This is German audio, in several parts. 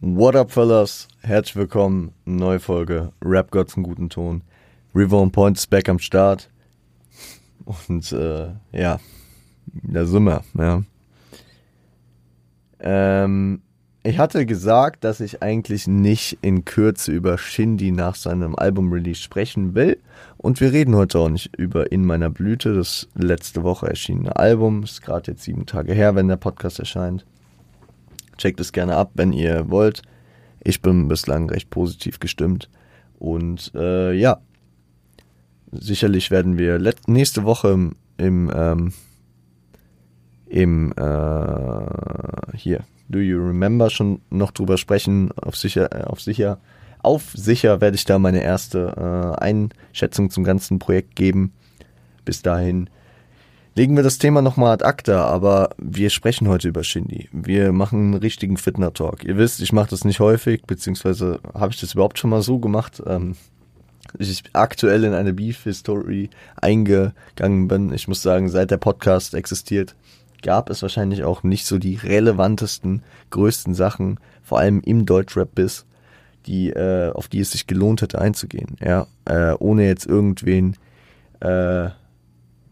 What up, fellas? Herzlich willkommen. Neue Folge. Rap Gods einen guten Ton. River on Point ist back am Start. Und äh, ja, da sind wir. Ja. Ähm, ich hatte gesagt, dass ich eigentlich nicht in Kürze über Shindy nach seinem Album-Release sprechen will. Und wir reden heute auch nicht über In meiner Blüte, das letzte Woche erschienene Album. Ist gerade jetzt sieben Tage her, wenn der Podcast erscheint. Checkt es gerne ab, wenn ihr wollt. Ich bin bislang recht positiv gestimmt. Und äh, ja, sicherlich werden wir nächste Woche im, im, ähm, im äh, hier, Do You Remember schon noch drüber sprechen. Auf sicher, äh, auf sicher, auf sicher werde ich da meine erste äh, Einschätzung zum ganzen Projekt geben. Bis dahin legen wir das Thema nochmal ad acta, aber wir sprechen heute über Shindy. Wir machen einen richtigen Fitner-Talk. Ihr wisst, ich mache das nicht häufig, beziehungsweise habe ich das überhaupt schon mal so gemacht. Ähm, ich aktuell in eine Beef-History eingegangen bin. Ich muss sagen, seit der Podcast existiert, gab es wahrscheinlich auch nicht so die relevantesten, größten Sachen, vor allem im Deutschrap-Biss, die, äh, auf die es sich gelohnt hätte einzugehen. Ja, äh, ohne jetzt irgendwen äh,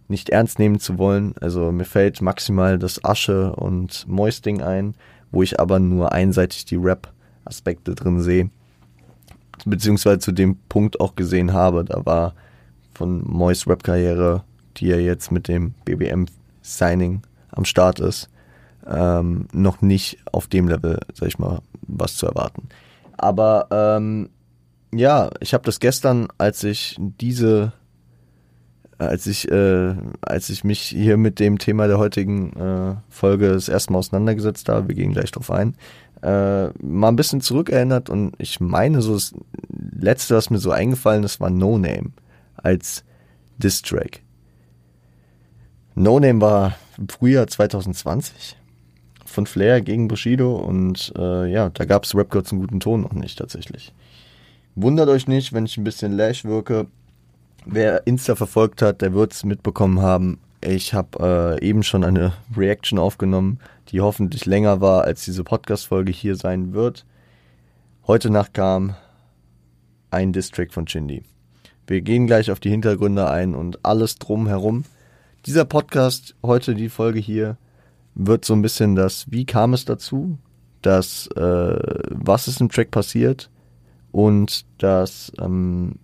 nicht ernst nehmen zu wollen. Also mir fällt maximal das Asche und Moisting ein, wo ich aber nur einseitig die Rap-Aspekte drin sehe. Beziehungsweise zu dem Punkt auch gesehen habe. Da war von Mois Rap-Karriere, die er jetzt mit dem BBM-Signing am Start ist, ähm, noch nicht auf dem Level, sag ich mal, was zu erwarten. Aber ähm, ja, ich habe das gestern, als ich diese als ich, äh, als ich mich hier mit dem Thema der heutigen äh, Folge das erste Mal auseinandergesetzt habe, wir gehen gleich drauf ein, äh, mal ein bisschen zurückerinnert und ich meine, so das letzte, was mir so eingefallen ist, war No Name als Diss-Track. No Name war im Frühjahr 2020 von Flair gegen Bushido und äh, ja, da gab es Rap Gods einen guten Ton noch nicht tatsächlich. Wundert euch nicht, wenn ich ein bisschen lash wirke Wer Insta verfolgt hat, der wird es mitbekommen haben. Ich habe äh, eben schon eine Reaction aufgenommen, die hoffentlich länger war, als diese Podcast-Folge hier sein wird. Heute Nacht kam ein District von Shindy. Wir gehen gleich auf die Hintergründe ein und alles drumherum. Dieser Podcast, heute die Folge hier, wird so ein bisschen das, wie kam es dazu, das, äh, was ist im Track passiert und das, ähm,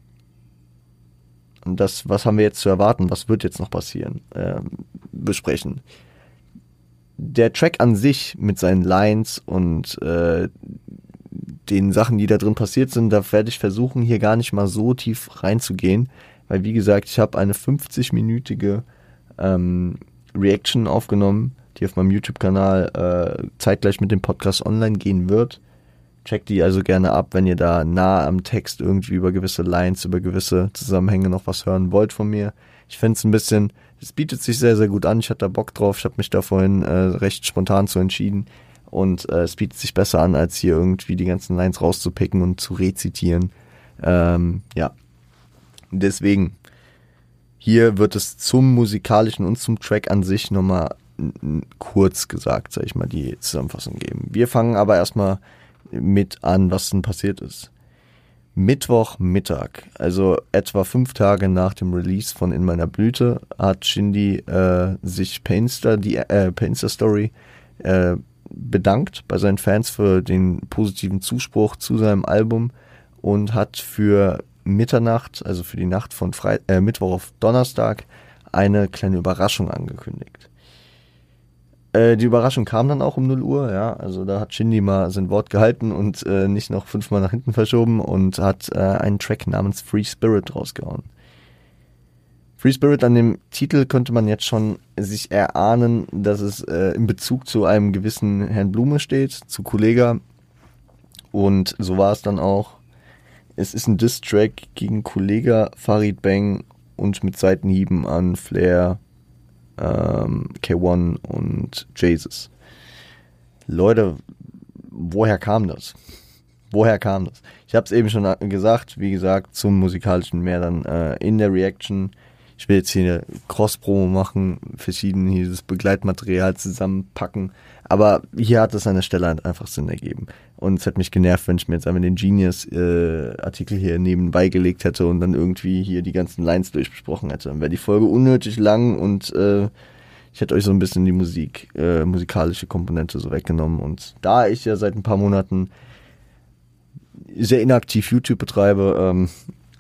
das, was haben wir jetzt zu erwarten, was wird jetzt noch passieren, ähm, besprechen. Der Track an sich mit seinen Lines und äh, den Sachen, die da drin passiert sind, da werde ich versuchen, hier gar nicht mal so tief reinzugehen, weil wie gesagt, ich habe eine 50-minütige ähm, Reaction aufgenommen, die auf meinem YouTube-Kanal äh, zeitgleich mit dem Podcast online gehen wird. Checkt die also gerne ab, wenn ihr da nah am Text irgendwie über gewisse Lines, über gewisse Zusammenhänge noch was hören wollt von mir. Ich finde es ein bisschen, es bietet sich sehr, sehr gut an. Ich hatte da Bock drauf. Ich habe mich da vorhin äh, recht spontan zu entschieden. Und äh, es bietet sich besser an, als hier irgendwie die ganzen Lines rauszupicken und zu rezitieren. Ähm, ja. Deswegen, hier wird es zum musikalischen und zum Track an sich nochmal kurz gesagt, sag ich mal, die Zusammenfassung geben. Wir fangen aber erstmal mit an, was denn passiert ist. Mittwochmittag, also etwa fünf Tage nach dem Release von In meiner Blüte, hat Shindy äh, sich per Insta, die, äh, per Insta Story äh, bedankt bei seinen Fans für den positiven Zuspruch zu seinem Album und hat für Mitternacht, also für die Nacht von Fre äh, Mittwoch auf Donnerstag, eine kleine Überraschung angekündigt. Äh, die Überraschung kam dann auch um 0 Uhr, ja. Also da hat Shindy mal sein Wort gehalten und äh, nicht noch fünfmal nach hinten verschoben und hat äh, einen Track namens Free Spirit rausgehauen. Free Spirit an dem Titel könnte man jetzt schon sich erahnen, dass es äh, in Bezug zu einem gewissen Herrn Blume steht, zu Kollega. Und so war es dann auch. Es ist ein Diss-Track gegen Kollega Farid Bang und mit Seitenhieben an Flair, ähm, K1 und Jesus. Leute, woher kam das? Woher kam das? Ich habe es eben schon gesagt, wie gesagt, zum musikalischen mehr dann äh, in der Reaction. Ich will jetzt hier eine Cross-Promo machen, verschieden dieses Begleitmaterial zusammenpacken. Aber hier hat es an der Stelle halt einfach Sinn ergeben. Und es hat mich genervt, wenn ich mir jetzt einmal den Genius-Artikel äh, hier nebenbei gelegt hätte und dann irgendwie hier die ganzen Lines durchbesprochen hätte. Dann wäre die Folge unnötig lang und äh, ich hätte euch so ein bisschen die Musik, äh, musikalische Komponente so weggenommen. Und da ich ja seit ein paar Monaten sehr inaktiv YouTube betreibe, ähm,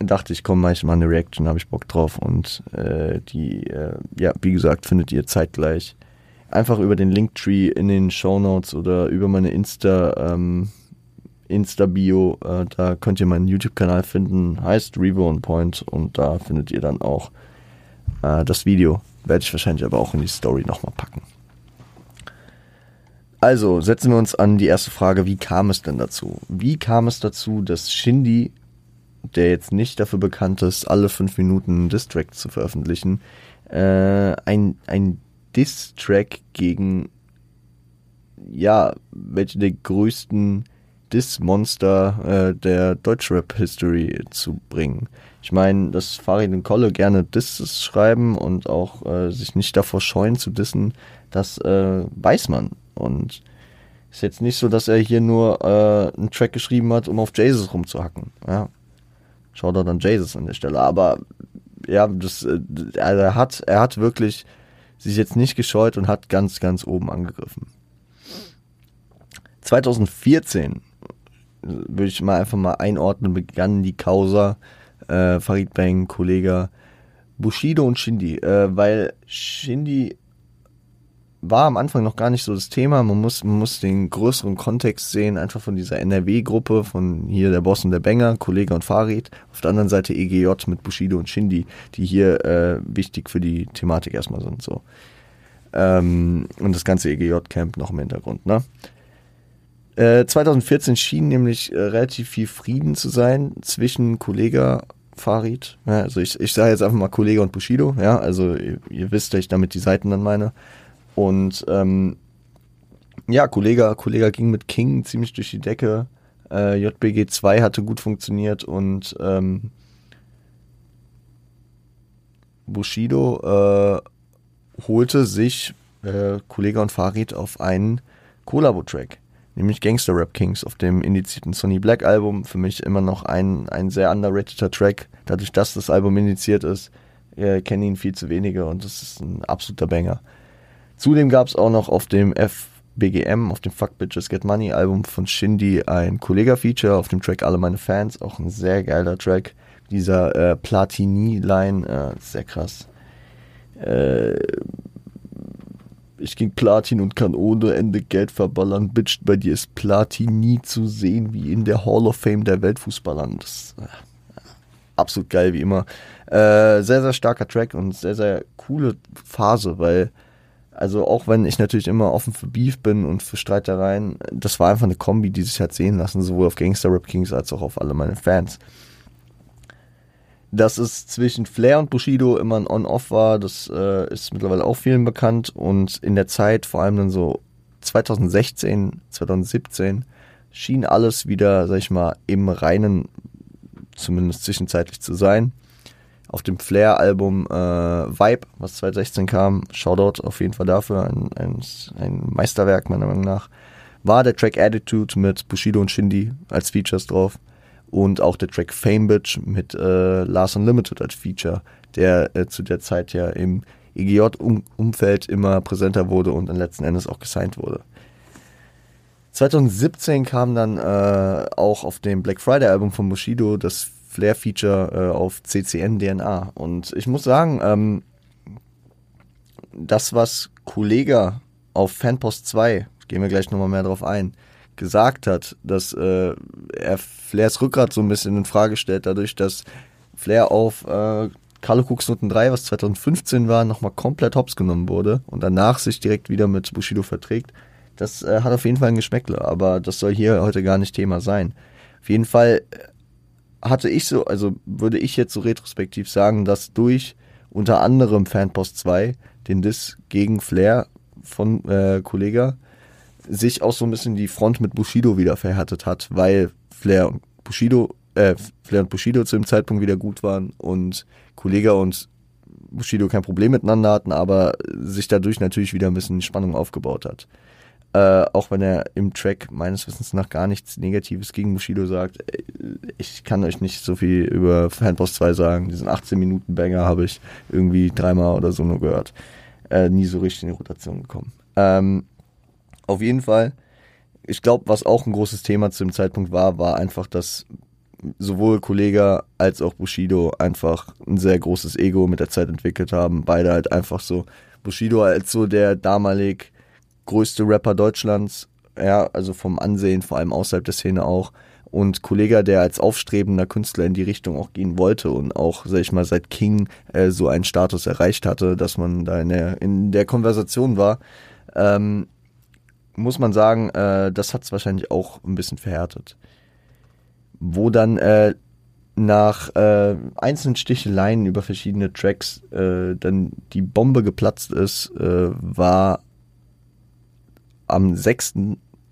dachte ich, komm, mach ich mal eine Reaction, habe ich Bock drauf. Und äh, die, äh, ja, wie gesagt, findet ihr zeitgleich einfach über den Linktree in den Show Notes oder über meine Insta, ähm, Insta-Bio. Äh, da könnt ihr meinen YouTube-Kanal finden, heißt Revo on Point und da findet ihr dann auch äh, das Video. Werde ich wahrscheinlich aber auch in die Story nochmal packen. Also, setzen wir uns an die erste Frage, wie kam es denn dazu? Wie kam es dazu, dass Shindy, der jetzt nicht dafür bekannt ist, alle fünf Minuten einen Distrack zu veröffentlichen, äh, ein, ein Diss-Track gegen, ja, welche der größten Diss-Monster äh, der Deutschrap-History zu bringen. Ich meine, dass Farid und Kolle gerne Disses schreiben und auch äh, sich nicht davor scheuen zu dissen, das äh, weiß man. Und ist jetzt nicht so, dass er hier nur äh, einen Track geschrieben hat, um auf Jesus rumzuhacken. Ja. Schaut doch an Jesus an der Stelle. Aber ja, das, äh, er hat, er hat wirklich sich jetzt nicht gescheut und hat ganz, ganz oben angegriffen. 2014 würde ich mal einfach mal einordnen, begann die Causa äh, Farid Bang, Kollege Bushido und Shindy, äh, weil Shindy war am Anfang noch gar nicht so das Thema. Man muss, man muss den größeren Kontext sehen, einfach von dieser NRW-Gruppe, von hier der Boss und der Banger, Kollege und Farid. Auf der anderen Seite EGJ mit Bushido und Shindy, die hier äh, wichtig für die Thematik erstmal sind. So. Ähm, und das ganze EGJ-Camp noch im Hintergrund. Ne? Äh, 2014 schien nämlich äh, relativ viel Frieden zu sein zwischen Kollege Farid. Ja, also ich, ich sage jetzt einfach mal Kollege und Bushido, ja, also ihr, ihr wisst, dass ich damit die Seiten dann meine. Und ähm, ja, Kollege, Kollege ging mit King ziemlich durch die Decke. Äh, JBG 2 hatte gut funktioniert und ähm, Bushido äh, holte sich äh, Kollege und Farid auf einen Collabo-Track, nämlich Gangster Rap Kings auf dem indizierten Sony Black Album. Für mich immer noch ein, ein sehr underrateder Track. Dadurch, dass das Album indiziert ist, äh, kennen ihn viel zu wenige und das ist ein absoluter Banger. Zudem gab es auch noch auf dem FBGM, auf dem Fuck Bitches Get Money Album von Shindy ein Kollega-Feature auf dem Track Alle meine Fans, auch ein sehr geiler Track. Dieser äh, Platini-Line, äh, sehr krass. Äh, ich ging Platin und kann ohne Ende Geld verballern. Bitch, bei dir ist Platini zu sehen wie in der Hall of Fame der Weltfußballern. Das äh, absolut geil wie immer. Äh, sehr, sehr starker Track und sehr, sehr coole Phase, weil also auch wenn ich natürlich immer offen für Beef bin und für Streitereien, das war einfach eine Kombi, die sich hat sehen lassen, sowohl auf Gangster Rap Kings als auch auf alle meine Fans. Dass es zwischen Flair und Bushido immer ein On-Off war, das äh, ist mittlerweile auch vielen bekannt und in der Zeit, vor allem dann so 2016, 2017, schien alles wieder, sag ich mal, im Reinen, zumindest zwischenzeitlich zu sein auf dem Flair-Album äh, Vibe, was 2016 kam, Shoutout auf jeden Fall dafür, ein, ein, ein Meisterwerk meiner Meinung nach, war der Track Attitude mit Bushido und Shindy als Features drauf. Und auch der Track Fame Bitch mit äh, Lars Unlimited als Feature, der äh, zu der Zeit ja im EGJ-Umfeld immer präsenter wurde und dann letzten Endes auch gesigned wurde. 2017 kam dann äh, auch auf dem Black Friday Album von Bushido das Flair-Feature äh, auf CCN DNA. Und ich muss sagen, ähm, das, was Kollega auf Fanpost 2, gehen wir gleich nochmal mehr drauf ein, gesagt hat, dass äh, er Flairs Rückgrat so ein bisschen in Frage stellt, dadurch, dass Flair auf äh, Carlo Cooks Noten 3, was 2015 war, nochmal komplett hops genommen wurde und danach sich direkt wieder mit Bushido verträgt. Das äh, hat auf jeden Fall ein Geschmäckle, aber das soll hier heute gar nicht Thema sein. Auf jeden Fall hatte ich so, also würde ich jetzt so retrospektiv sagen, dass durch unter anderem Fanpost 2 den Diss gegen Flair von äh, Kollega sich auch so ein bisschen die Front mit Bushido wieder verhärtet hat, weil Flair und Bushido, äh, Flair und Bushido zu dem Zeitpunkt wieder gut waren und Kollega und Bushido kein Problem miteinander hatten, aber sich dadurch natürlich wieder ein bisschen Spannung aufgebaut hat. Äh, auch wenn er im Track meines Wissens nach gar nichts Negatives gegen Bushido sagt. Äh, ich kann euch nicht so viel über Fanboss 2 sagen. Diesen 18 Minuten Banger habe ich irgendwie dreimal oder so nur gehört. Äh, nie so richtig in die Rotation gekommen. Ähm, auf jeden Fall, ich glaube, was auch ein großes Thema zu dem Zeitpunkt war, war einfach, dass sowohl Kollega als auch Bushido einfach ein sehr großes Ego mit der Zeit entwickelt haben. Beide halt einfach so, Bushido als so der damalig größte Rapper Deutschlands, ja, also vom Ansehen, vor allem außerhalb der Szene auch. Und Kollega, der als aufstrebender Künstler in die Richtung auch gehen wollte und auch, sag ich mal, seit King äh, so einen Status erreicht hatte, dass man da in der, in der Konversation war, ähm, muss man sagen, äh, das hat es wahrscheinlich auch ein bisschen verhärtet. Wo dann äh, nach äh, einzelnen Sticheleien über verschiedene Tracks äh, dann die Bombe geplatzt ist, äh, war am 6.,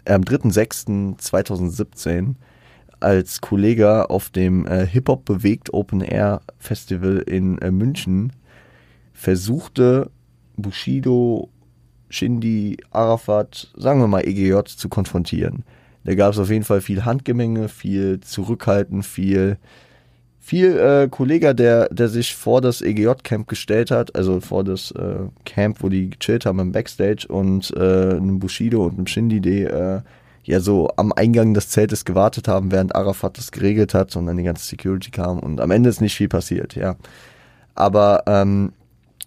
äh, am 3.6.2017 als Kollege auf dem äh, Hip-Hop bewegt Open Air Festival in äh, München versuchte Bushido, Shindy, Arafat, sagen wir mal EGJ zu konfrontieren. Da gab es auf jeden Fall viel Handgemenge, viel Zurückhalten, viel viel äh, Kollege, der, der sich vor das EGJ-Camp gestellt hat, also vor das äh, Camp, wo die gechillt haben im Backstage und äh, einem Bushido und einem Shindy, die äh, ja so am Eingang des Zeltes gewartet haben, während Arafat das geregelt hat und dann die ganze Security kam und am Ende ist nicht viel passiert, ja. Aber ähm,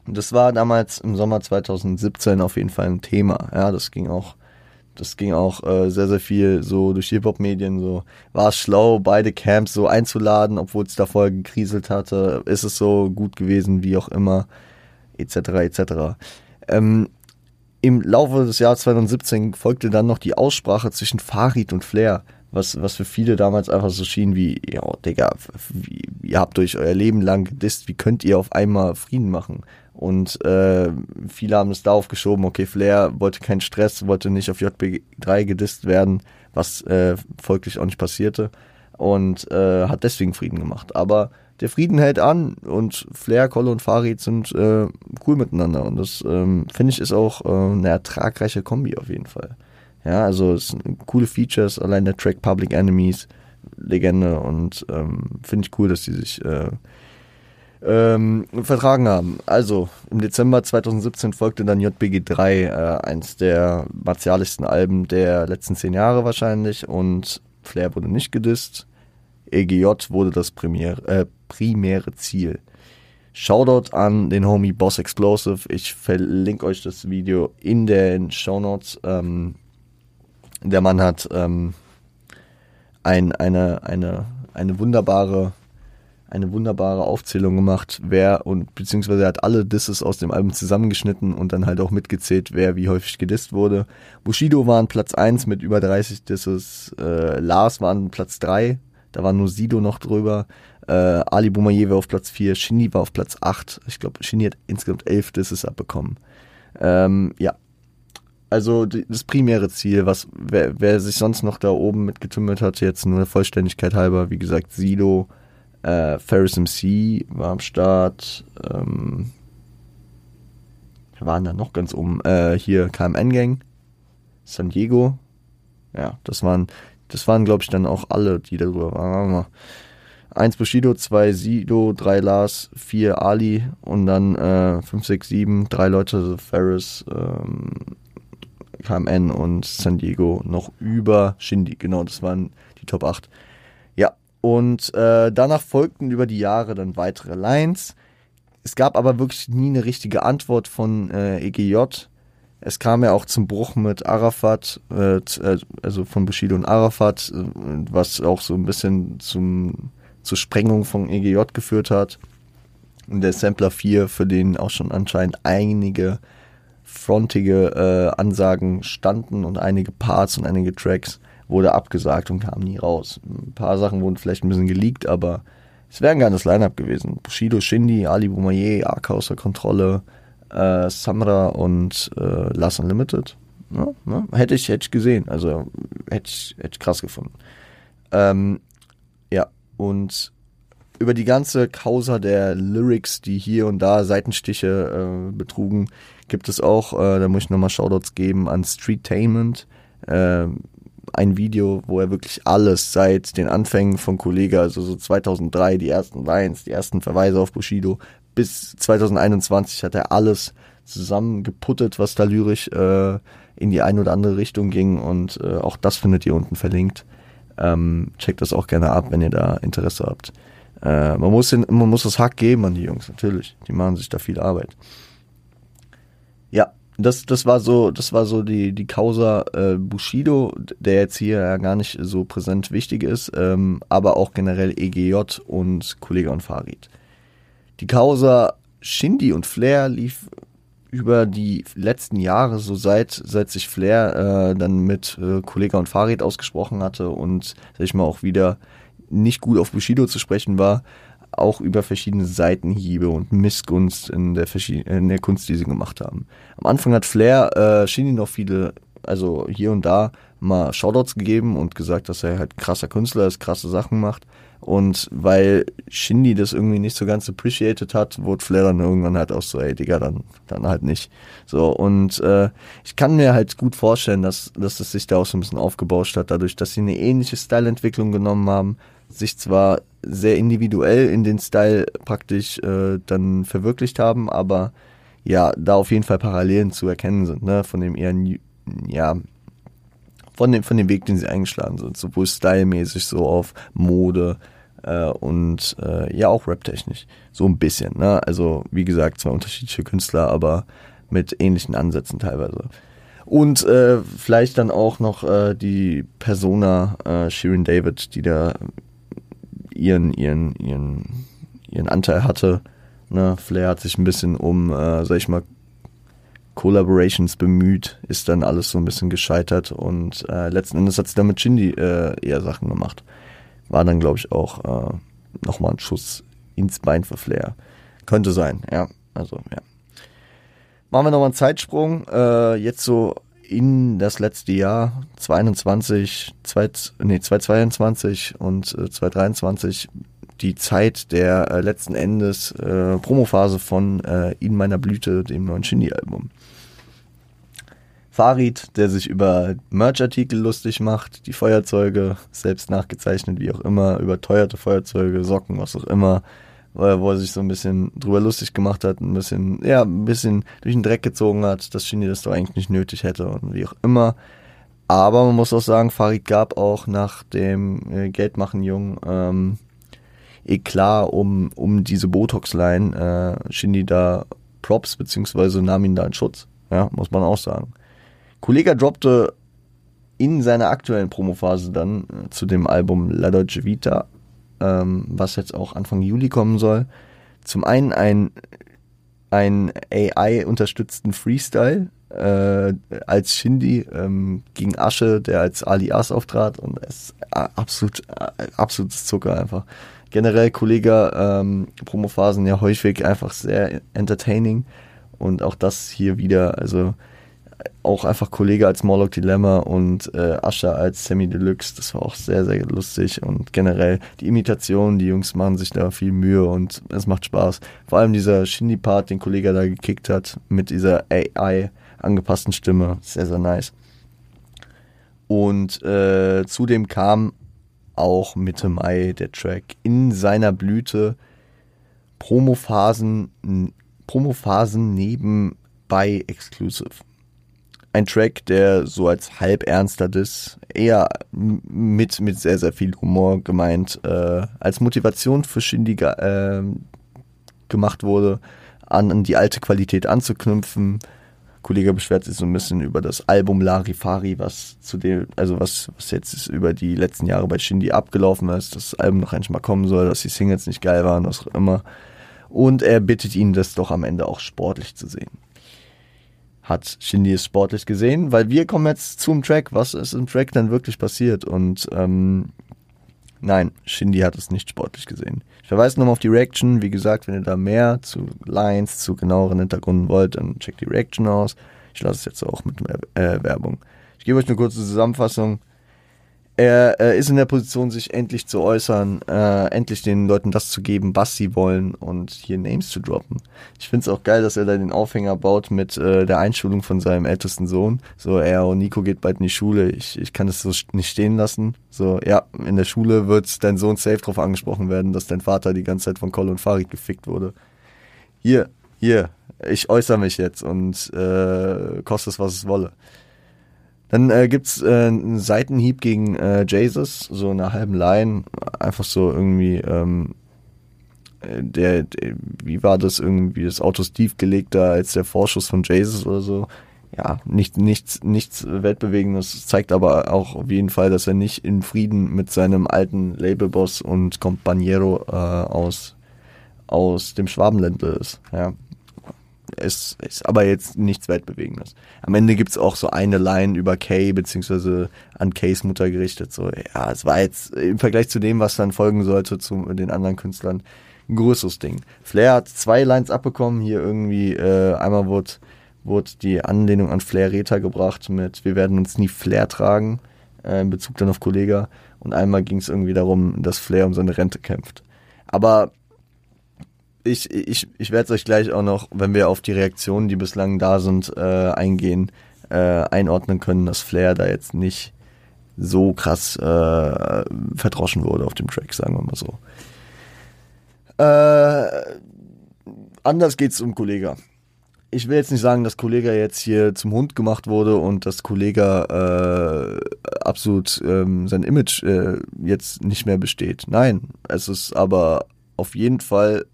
das war damals im Sommer 2017 auf jeden Fall ein Thema, ja, das ging auch das ging auch äh, sehr, sehr viel so durch Hip-Hop-Medien. So war es schlau, beide Camps so einzuladen, obwohl es davor gekriselt hatte. Ist es so gut gewesen, wie auch immer, etc. etc. Ähm, Im Laufe des Jahres 2017 folgte dann noch die Aussprache zwischen Farid und Flair, was, was für viele damals einfach so schien wie, ja, Digga, wie, ihr habt euch euer Leben lang gedisst, wie könnt ihr auf einmal Frieden machen? Und äh, viele haben es darauf geschoben, okay, Flair wollte keinen Stress, wollte nicht auf JB3 gedisst werden, was äh, folglich auch nicht passierte. Und äh, hat deswegen Frieden gemacht. Aber der Frieden hält an und Flair, Kolle und Farid sind äh, cool miteinander. Und das ähm, finde ich ist auch äh, eine ertragreiche Kombi auf jeden Fall. Ja, also es sind coole Features, allein der Track Public Enemies, Legende und ähm, finde ich cool, dass die sich äh, ähm, vertragen haben. Also im Dezember 2017 folgte dann JBG 3, äh, eins der martialischsten Alben der letzten zehn Jahre wahrscheinlich und Flair wurde nicht gedisst. EGJ wurde das Premier, äh, primäre Ziel. Shoutout an den Homie Boss Explosive. Ich verlinke euch das Video in den Show Notes. Ähm, der Mann hat ähm, ein, eine, eine, eine wunderbare eine wunderbare Aufzählung gemacht, wer und beziehungsweise er hat alle Disses aus dem Album zusammengeschnitten und dann halt auch mitgezählt, wer wie häufig gedisst wurde. Bushido war an Platz 1 mit über 30 Disses, äh, Lars war an Platz 3, da war nur Sido noch drüber, äh, Ali Boumaier war auf Platz 4, Shindy war auf Platz 8, ich glaube Shindy hat insgesamt 11 Disses abbekommen. Ähm, ja, also das primäre Ziel, was wer, wer sich sonst noch da oben mitgetümmelt hat, jetzt nur der Vollständigkeit halber, wie gesagt, Sido, äh, Ferris MC war am Start. Ähm, waren da noch ganz oben? Äh, hier KMN Gang, San Diego. Ja, das waren, das waren glaube ich dann auch alle, die darüber waren. Eins Bushido, zwei Sido, drei Lars, vier Ali und dann äh, fünf, sechs, sieben, drei Leute, also Ferris, ähm, KMN und San Diego noch über Shindy. Genau, das waren die Top 8. Und äh, danach folgten über die Jahre dann weitere Lines. Es gab aber wirklich nie eine richtige Antwort von äh, EGJ. Es kam ja auch zum Bruch mit Arafat, äh, äh, also von Bushido und Arafat, äh, was auch so ein bisschen zum, zur Sprengung von EGJ geführt hat. Und der Sampler 4, für den auch schon anscheinend einige frontige äh, Ansagen standen und einige Parts und einige Tracks wurde abgesagt und kam nie raus. Ein paar Sachen wurden vielleicht ein bisschen geleakt, aber es wäre ein geiles Line-Up gewesen. Bushido, Shindy, Ali Boumaier, Ark außer Kontrolle, äh, Samra und äh, Last Unlimited. Ja, ne? Hätte ich, hätte ich gesehen. Also hätte ich, hätte ich krass gefunden. Ähm, ja, und über die ganze Causa der Lyrics, die hier und da Seitenstiche äh, betrugen, gibt es auch, äh, da muss ich nochmal Shoutouts geben an Streettainment, äh, ein Video, wo er wirklich alles seit den Anfängen von Kollega, also so 2003, die ersten Lines, die ersten Verweise auf Bushido, bis 2021 hat er alles zusammengeputtet, was da lyrisch äh, in die eine oder andere Richtung ging und äh, auch das findet ihr unten verlinkt. Ähm, checkt das auch gerne ab, wenn ihr da Interesse habt. Äh, man, muss den, man muss das Hack geben an die Jungs, natürlich. Die machen sich da viel Arbeit. Ja, das, das war so, das war so die, die Causa äh, Bushido, der jetzt hier ja gar nicht so präsent wichtig ist, ähm, aber auch generell EGJ und Kollege und Farid. Die Causa Shindy und Flair lief über die letzten Jahre, so seit, seit sich Flair äh, dann mit äh, Kollega und Farid ausgesprochen hatte und, sag ich mal, auch wieder nicht gut auf Bushido zu sprechen war, auch über verschiedene Seitenhiebe und Missgunst in der, in der Kunst, die sie gemacht haben. Am Anfang hat Flair äh, Shindy noch viele, also hier und da mal Shoutouts gegeben und gesagt, dass er halt krasser Künstler ist, krasse Sachen macht. Und weil Shindy das irgendwie nicht so ganz appreciated hat, wurde Flair dann irgendwann halt auch so, ey Digga, dann, dann halt nicht. So, und äh, ich kann mir halt gut vorstellen, dass, dass das sich da auch so ein bisschen aufgebauscht hat, dadurch, dass sie eine ähnliche Styleentwicklung genommen haben, sich zwar sehr individuell in den Style praktisch äh, dann verwirklicht haben, aber ja, da auf jeden Fall Parallelen zu erkennen sind, ne, von dem eher, ja, von dem, von dem Weg, den sie eingeschlagen sind, sowohl stylmäßig so auf Mode äh, und äh, ja auch raptechnisch, so ein bisschen, ne, also wie gesagt, zwei unterschiedliche Künstler, aber mit ähnlichen Ansätzen teilweise. Und äh, vielleicht dann auch noch äh, die Persona äh, Shirin David, die da ihren, ihren, ihren, ihren Anteil hatte. Ne? Flair hat sich ein bisschen um, äh, sag ich mal, Collaborations bemüht, ist dann alles so ein bisschen gescheitert und äh, letzten Endes hat sie dann mit Shindy äh, eher Sachen gemacht. War dann, glaube ich, auch äh, nochmal ein Schuss ins Bein für Flair. Könnte sein, ja. Also, ja. Machen wir nochmal einen Zeitsprung. Äh, jetzt so in das letzte Jahr 2021, nee, 2022 und äh, 2023 die Zeit der äh, letzten Endes äh, Promophase von äh, In meiner Blüte, dem neuen Shindy-Album. Farid, der sich über Merch-Artikel lustig macht, die Feuerzeuge selbst nachgezeichnet, wie auch immer, überteuerte Feuerzeuge, Socken, was auch immer, wo er sich so ein bisschen drüber lustig gemacht hat, ein bisschen, ja, ein bisschen durch den Dreck gezogen hat, dass Shindy das doch eigentlich nicht nötig hätte und wie auch immer. Aber man muss auch sagen, Farid gab auch nach dem äh, Geldmachen Jung ähm, Eklat um, um diese Botox-Line äh, Shindy da Props, beziehungsweise nahm ihn da in Schutz. Ja, muss man auch sagen. Kollega droppte in seiner aktuellen Promophase dann äh, zu dem Album La Dolce Vita ähm, was jetzt auch Anfang Juli kommen soll. Zum einen ein, ein AI-unterstützten Freestyle äh, als Shindy ähm, gegen Asche, der als Alias auftrat und es ist absolut, absolutes Zucker einfach. Generell Kollege ähm, Promophasen ja häufig einfach sehr entertaining und auch das hier wieder, also auch einfach Kollege als Morlock Dilemma und äh, Ascher als Semi Deluxe. Das war auch sehr, sehr lustig und generell die Imitation, die Jungs machen sich da viel Mühe und es macht Spaß. Vor allem dieser Shindy-Part, den Kollege da gekickt hat, mit dieser AI angepassten Stimme, sehr, sehr nice. Und äh, zudem kam auch Mitte Mai der Track in seiner Blüte Promophasen, Promophasen nebenbei Exclusive ein Track, der so als halb ernster Diss eher mit, mit sehr, sehr viel Humor gemeint, äh, als Motivation für Shindy äh, gemacht wurde, an, an die alte Qualität anzuknüpfen. Kollege beschwert sich so ein bisschen über das Album Larifari, was zu dem, also was, was jetzt über die letzten Jahre bei Shindy abgelaufen ist, dass das Album noch endlich mal kommen soll, dass die Singles nicht geil waren, was auch immer. Und er bittet ihn, das doch am Ende auch sportlich zu sehen hat Shindy es sportlich gesehen, weil wir kommen jetzt zum Track, was ist im Track denn wirklich passiert und ähm, nein, Shindy hat es nicht sportlich gesehen. Ich verweise nochmal auf die Reaction, wie gesagt, wenn ihr da mehr zu Lines, zu genaueren Hintergründen wollt, dann checkt die Reaction aus. Ich lasse es jetzt auch mit äh, Werbung. Ich gebe euch eine kurze Zusammenfassung. Er, er ist in der Position, sich endlich zu äußern, äh, endlich den Leuten das zu geben, was sie wollen und hier Names zu droppen. Ich finde es auch geil, dass er da den Aufhänger baut mit äh, der Einschulung von seinem ältesten Sohn. So, er und Nico geht bald in die Schule, ich, ich kann es so nicht stehen lassen. So, ja, in der Schule wird dein Sohn safe drauf angesprochen werden, dass dein Vater die ganze Zeit von Cole und Farid gefickt wurde. Hier, hier, ich äußere mich jetzt und äh, kostet es, was es wolle. Dann äh, gibt's äh, einen Seitenhieb gegen äh, Jesus, so eine halben Line, einfach so irgendwie, ähm, äh, der, der, wie war das irgendwie, das Auto Steve gelegt da als der Vorschuss von Jesus oder so. Ja, nicht, nichts, nichts Weltbewegendes, zeigt aber auch auf jeden Fall, dass er nicht in Frieden mit seinem alten Labelboss und Companiero äh, aus, aus dem Schwabenländle ist. Ja, es ist aber jetzt nichts Weltbewegendes. Am Ende gibt's auch so eine Line über Kay, beziehungsweise an Kays Mutter gerichtet. So, ja, es war jetzt im Vergleich zu dem, was dann folgen sollte zu den anderen Künstlern, ein größeres Ding. Flair hat zwei Lines abbekommen. Hier irgendwie, äh, einmal wurde, wurde die Anlehnung an Flair Reta gebracht mit Wir werden uns nie Flair tragen, äh, in Bezug dann auf Kollega. Und einmal ging es irgendwie darum, dass Flair um seine Rente kämpft. Aber ich, ich, ich werde es euch gleich auch noch, wenn wir auf die Reaktionen, die bislang da sind, äh, eingehen, äh, einordnen können, dass Flair da jetzt nicht so krass äh, verdroschen wurde auf dem Track, sagen wir mal so. Äh, anders geht's um Kollega. Ich will jetzt nicht sagen, dass Kollega jetzt hier zum Hund gemacht wurde und dass Kollega äh, absolut ähm, sein Image äh, jetzt nicht mehr besteht. Nein, es ist aber auf jeden Fall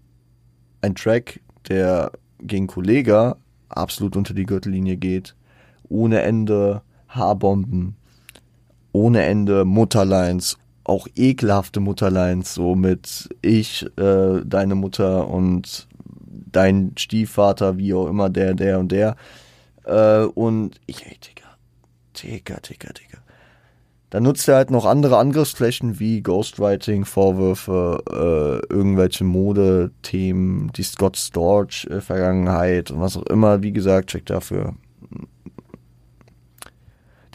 ein Track, der gegen Kollega absolut unter die Gürtellinie geht, ohne Ende Haarbomben, ohne Ende Mutterlines, auch ekelhafte Mutterlines, so mit ich, äh, deine Mutter und dein Stiefvater, wie auch immer, der, der und der. Äh, und ich, ey, Digga, Digga, Digga, Digga. Dann nutzt er halt noch andere Angriffsflächen wie Ghostwriting, Vorwürfe, äh, irgendwelche Modethemen, die Scott Storch-Vergangenheit äh, und was auch immer. Wie gesagt, checkt dafür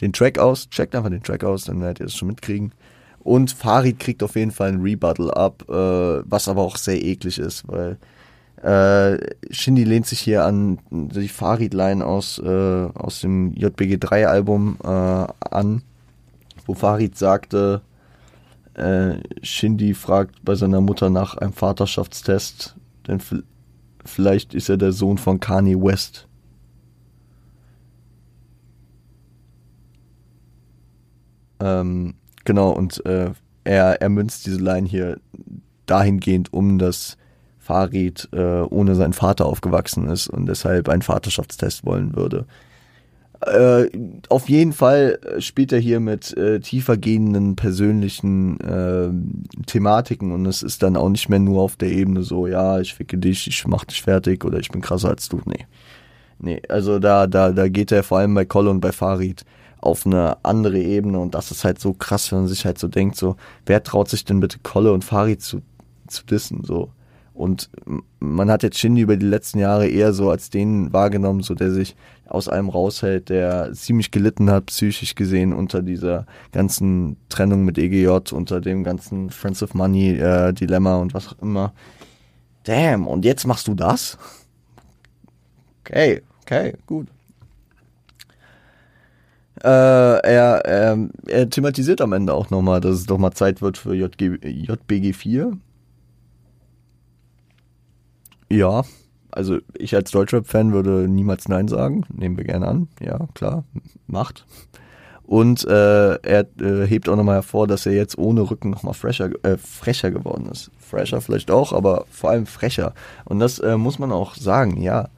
den Track aus. Checkt einfach den Track aus, dann werdet ihr es schon mitkriegen. Und Farid kriegt auf jeden Fall ein Rebuttal ab, äh, was aber auch sehr eklig ist, weil äh, Shindy lehnt sich hier an die Farid-Line aus, äh, aus dem JBG 3-Album äh, an wo Farid sagte, äh, Shindy fragt bei seiner Mutter nach einem Vaterschaftstest, denn vielleicht ist er der Sohn von Kanye West. Ähm, genau, und äh, er, er münzt diese Line hier dahingehend um, dass Farid äh, ohne seinen Vater aufgewachsen ist und deshalb einen Vaterschaftstest wollen würde. Äh, auf jeden Fall spielt er hier mit äh, tiefer gehenden persönlichen äh, Thematiken und es ist dann auch nicht mehr nur auf der Ebene so, ja, ich ficke dich, ich mach dich fertig oder ich bin krasser als du. Nee. Nee, also da, da, da geht er vor allem bei Kolle und bei Farid auf eine andere Ebene und das ist halt so krass, wenn man sich halt so denkt, so, wer traut sich denn bitte Kolle und Farid zu, zu dissen, so. Und man hat jetzt Shindy über die letzten Jahre eher so als den wahrgenommen, so der sich aus allem raushält, der ziemlich gelitten hat, psychisch gesehen, unter dieser ganzen Trennung mit EGJ, unter dem ganzen Friends of Money äh, Dilemma und was auch immer. Damn, und jetzt machst du das? Okay, okay, gut. Äh, er, er, er thematisiert am Ende auch nochmal, dass es doch mal Zeit wird für JG, JBG 4 ja, also ich als Deutschrap-Fan würde niemals Nein sagen. Nehmen wir gerne an. Ja, klar, macht. Und äh, er äh, hebt auch nochmal hervor, dass er jetzt ohne Rücken nochmal fresher, äh, frecher geworden ist. Fresher vielleicht auch, aber vor allem frecher. Und das äh, muss man auch sagen, ja.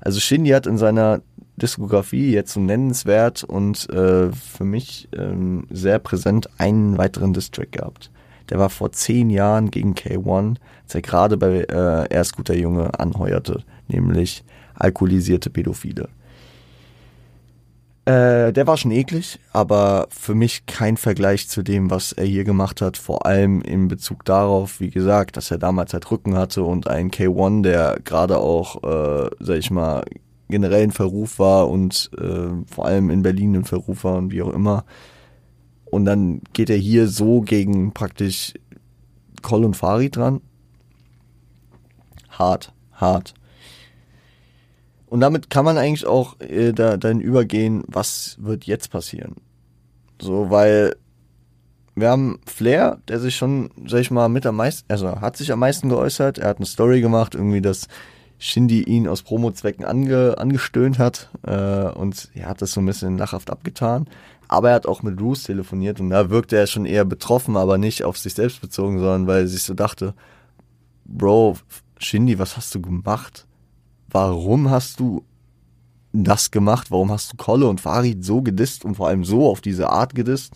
Also Shindy hat in seiner Diskografie jetzt so nennenswert und äh, für mich ähm, sehr präsent einen weiteren Distrack gehabt. Der war vor zehn Jahren gegen K1, als er gerade bei äh, Erst guter Junge anheuerte, nämlich alkoholisierte Pädophile. Äh, der war schon eklig, aber für mich kein Vergleich zu dem, was er hier gemacht hat. Vor allem in Bezug darauf, wie gesagt, dass er damals halt Rücken hatte und ein K1, der gerade auch, äh, sag ich mal, generell in Verruf war und äh, vor allem in Berlin in Verruf war und wie auch immer Und dann geht er hier so gegen praktisch Col und Farid dran. Hart, hart. Und damit kann man eigentlich auch äh, da, dann übergehen, was wird jetzt passieren. So, weil wir haben Flair, der sich schon, sag ich mal, mit am meisten, also hat sich am meisten geäußert. Er hat eine Story gemacht, irgendwie, dass Shindy ihn aus Promo-Zwecken ange, angestöhnt hat äh, und er hat das so ein bisschen lachhaft abgetan. Aber er hat auch mit Bruce telefoniert und da wirkte er schon eher betroffen, aber nicht auf sich selbst bezogen, sondern weil er sich so dachte, Bro, Shindy, was hast du gemacht? Warum hast du das gemacht? Warum hast du Kolle und Farid so gedisst und vor allem so auf diese Art gedisst?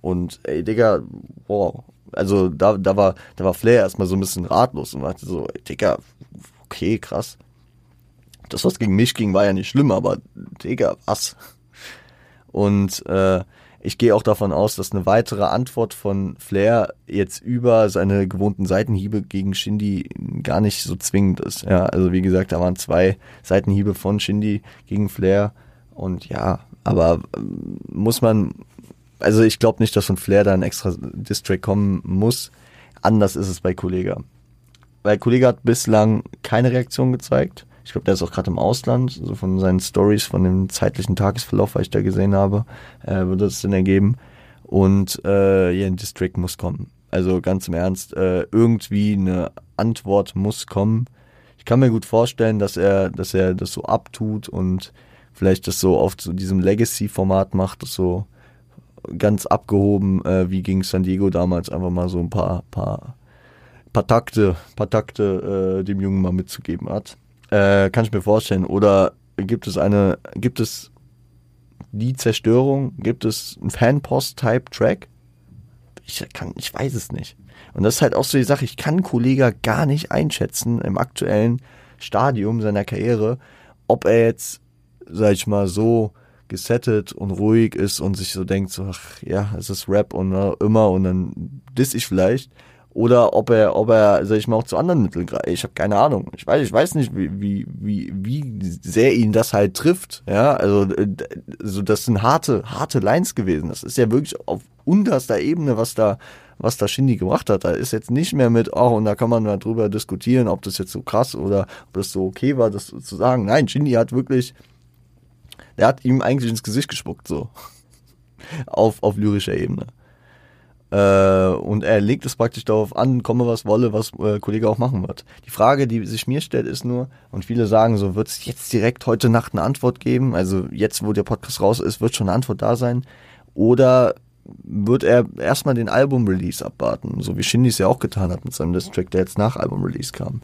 Und ey, Digga, boah, also da, da war, da war Flair erstmal so ein bisschen ratlos und dachte so, ey, Digga, okay, krass. Das, was gegen mich ging, war ja nicht schlimm, aber Digga, was? Und äh, ich gehe auch davon aus, dass eine weitere Antwort von Flair jetzt über seine gewohnten Seitenhiebe gegen Shindy gar nicht so zwingend ist. Ja, also wie gesagt, da waren zwei Seitenhiebe von Shindy gegen Flair. Und ja, aber ähm, muss man, also ich glaube nicht, dass von Flair da ein extra Distrack kommen muss. Anders ist es bei Kollega. Weil Kollege hat bislang keine Reaktion gezeigt. Ich glaube, der ist auch gerade im Ausland, so also von seinen Stories, von dem zeitlichen Tagesverlauf, was ich da gesehen habe, äh, würde das Sinn ergeben. Und äh, ja, ein District muss kommen. Also ganz im Ernst, äh, irgendwie eine Antwort muss kommen. Ich kann mir gut vorstellen, dass er, dass er das so abtut und vielleicht das so auf so diesem Legacy-Format macht, das so ganz abgehoben, äh, wie gegen San Diego damals, einfach mal so ein paar, paar paar Takte, paar Takte äh, dem Jungen mal mitzugeben hat. Äh, kann ich mir vorstellen. Oder gibt es eine, gibt es die Zerstörung? Gibt es einen Fanpost-Type-Track? Ich kann, ich weiß es nicht. Und das ist halt auch so die Sache, ich kann Kollega gar nicht einschätzen im aktuellen Stadium seiner Karriere, ob er jetzt, sag ich mal, so gesettet und ruhig ist und sich so denkt, so, ach ja, es ist Rap und immer und dann diss ich vielleicht oder ob er, ob er, sag ich mal, auch zu anderen Mitteln greift. Ich habe keine Ahnung. Ich weiß, ich weiß nicht, wie, wie, wie, sehr ihn das halt trifft. Ja, also, also das sind harte, harte Lines gewesen. Das ist ja wirklich auf unterster Ebene, was da, was da Shindy gemacht hat. Da ist jetzt nicht mehr mit, oh, und da kann man mal drüber diskutieren, ob das jetzt so krass oder ob das so okay war, das zu sagen. Nein, Shindy hat wirklich, der hat ihm eigentlich ins Gesicht gespuckt, so. auf, auf lyrischer Ebene. Äh, und er legt es praktisch darauf an, komme was wolle, was äh, Kollege auch machen wird. Die Frage, die sich mir stellt, ist nur, und viele sagen so, wird es jetzt direkt heute Nacht eine Antwort geben? Also jetzt, wo der Podcast raus ist, wird schon eine Antwort da sein? Oder wird er erstmal den Album-Release abwarten, so wie Shindy es ja auch getan hat mit seinem Distrack, der jetzt nach Album-Release kam.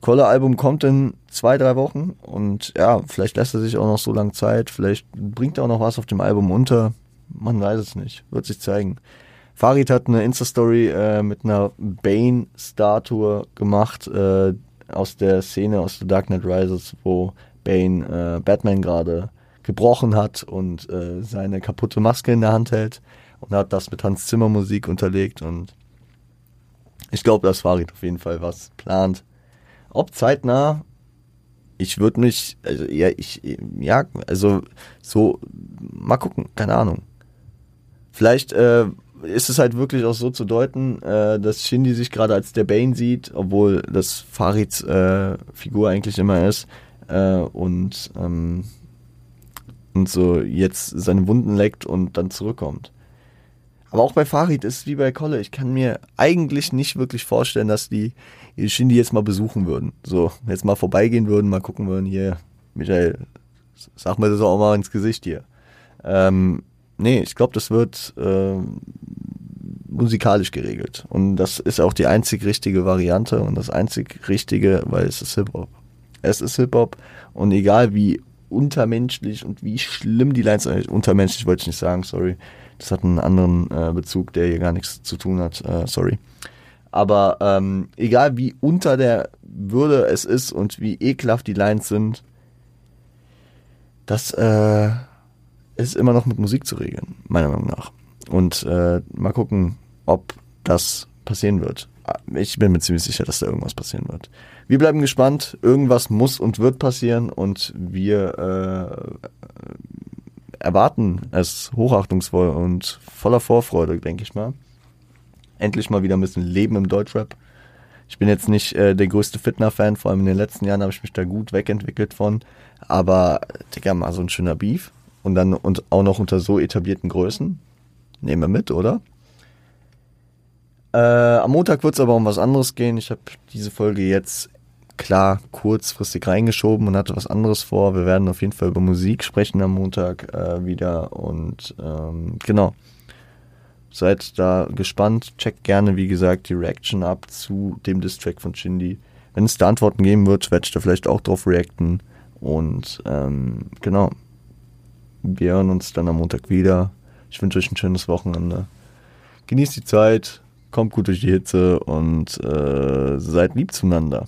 Koller-Album kommt in zwei, drei Wochen und ja, vielleicht lässt er sich auch noch so lange Zeit, vielleicht bringt er auch noch was auf dem Album unter. Man weiß es nicht, wird sich zeigen. Farid hat eine Insta-Story äh, mit einer Bane-Statue gemacht äh, aus der Szene aus The Dark Knight Rises, wo Bane äh, Batman gerade gebrochen hat und äh, seine kaputte Maske in der Hand hält und hat das mit Hans Zimmer Musik unterlegt und ich glaube, dass Farid auf jeden Fall was plant. Ob zeitnah, ich würde mich, also ja, ich, ja, also so, mal gucken, keine Ahnung. Vielleicht äh, ist es halt wirklich auch so zu deuten, äh, dass Shindy sich gerade als der Bane sieht, obwohl das Farids äh, Figur eigentlich immer ist äh, und ähm, und so jetzt seine Wunden leckt und dann zurückkommt. Aber auch bei Farid ist es wie bei Kolle. Ich kann mir eigentlich nicht wirklich vorstellen, dass die Shindy jetzt mal besuchen würden. So, jetzt mal vorbeigehen würden, mal gucken würden, hier, Michael, sag mir das auch mal ins Gesicht hier. Ähm, nee, ich glaube, das wird äh, musikalisch geregelt. Und das ist auch die einzig richtige Variante und das einzig richtige, weil es ist Hip-Hop. Es ist Hip-Hop und egal wie untermenschlich und wie schlimm die Lines sind, untermenschlich wollte ich nicht sagen, sorry. Das hat einen anderen äh, Bezug, der hier gar nichts zu tun hat, äh, sorry. Aber ähm, egal wie unter der Würde es ist und wie ekelhaft die Lines sind, das äh, ist immer noch mit Musik zu regeln, meiner Meinung nach. Und äh, mal gucken, ob das passieren wird. Ich bin mir ziemlich sicher, dass da irgendwas passieren wird. Wir bleiben gespannt. Irgendwas muss und wird passieren und wir erwarten es hochachtungsvoll und voller Vorfreude, denke ich mal. Endlich mal wieder ein bisschen Leben im Deutschrap. Ich bin jetzt nicht äh, der größte Fitner-Fan, vor allem in den letzten Jahren habe ich mich da gut wegentwickelt von. Aber, Digga, mal so ein schöner Beef. Und dann und auch noch unter so etablierten Größen. Nehmen wir mit, oder? Äh, am Montag wird es aber um was anderes gehen. Ich habe diese Folge jetzt klar kurzfristig reingeschoben und hatte was anderes vor. Wir werden auf jeden Fall über Musik sprechen am Montag äh, wieder. Und ähm, genau. Seid da gespannt. Checkt gerne, wie gesagt, die Reaction ab zu dem Distrack von Shindy. Wenn es da Antworten geben wird, werde ich da vielleicht auch drauf reacten. Und ähm, genau. Wir hören uns dann am Montag wieder. Ich wünsche euch ein schönes Wochenende. Genießt die Zeit, kommt gut durch die Hitze und äh, seid lieb zueinander.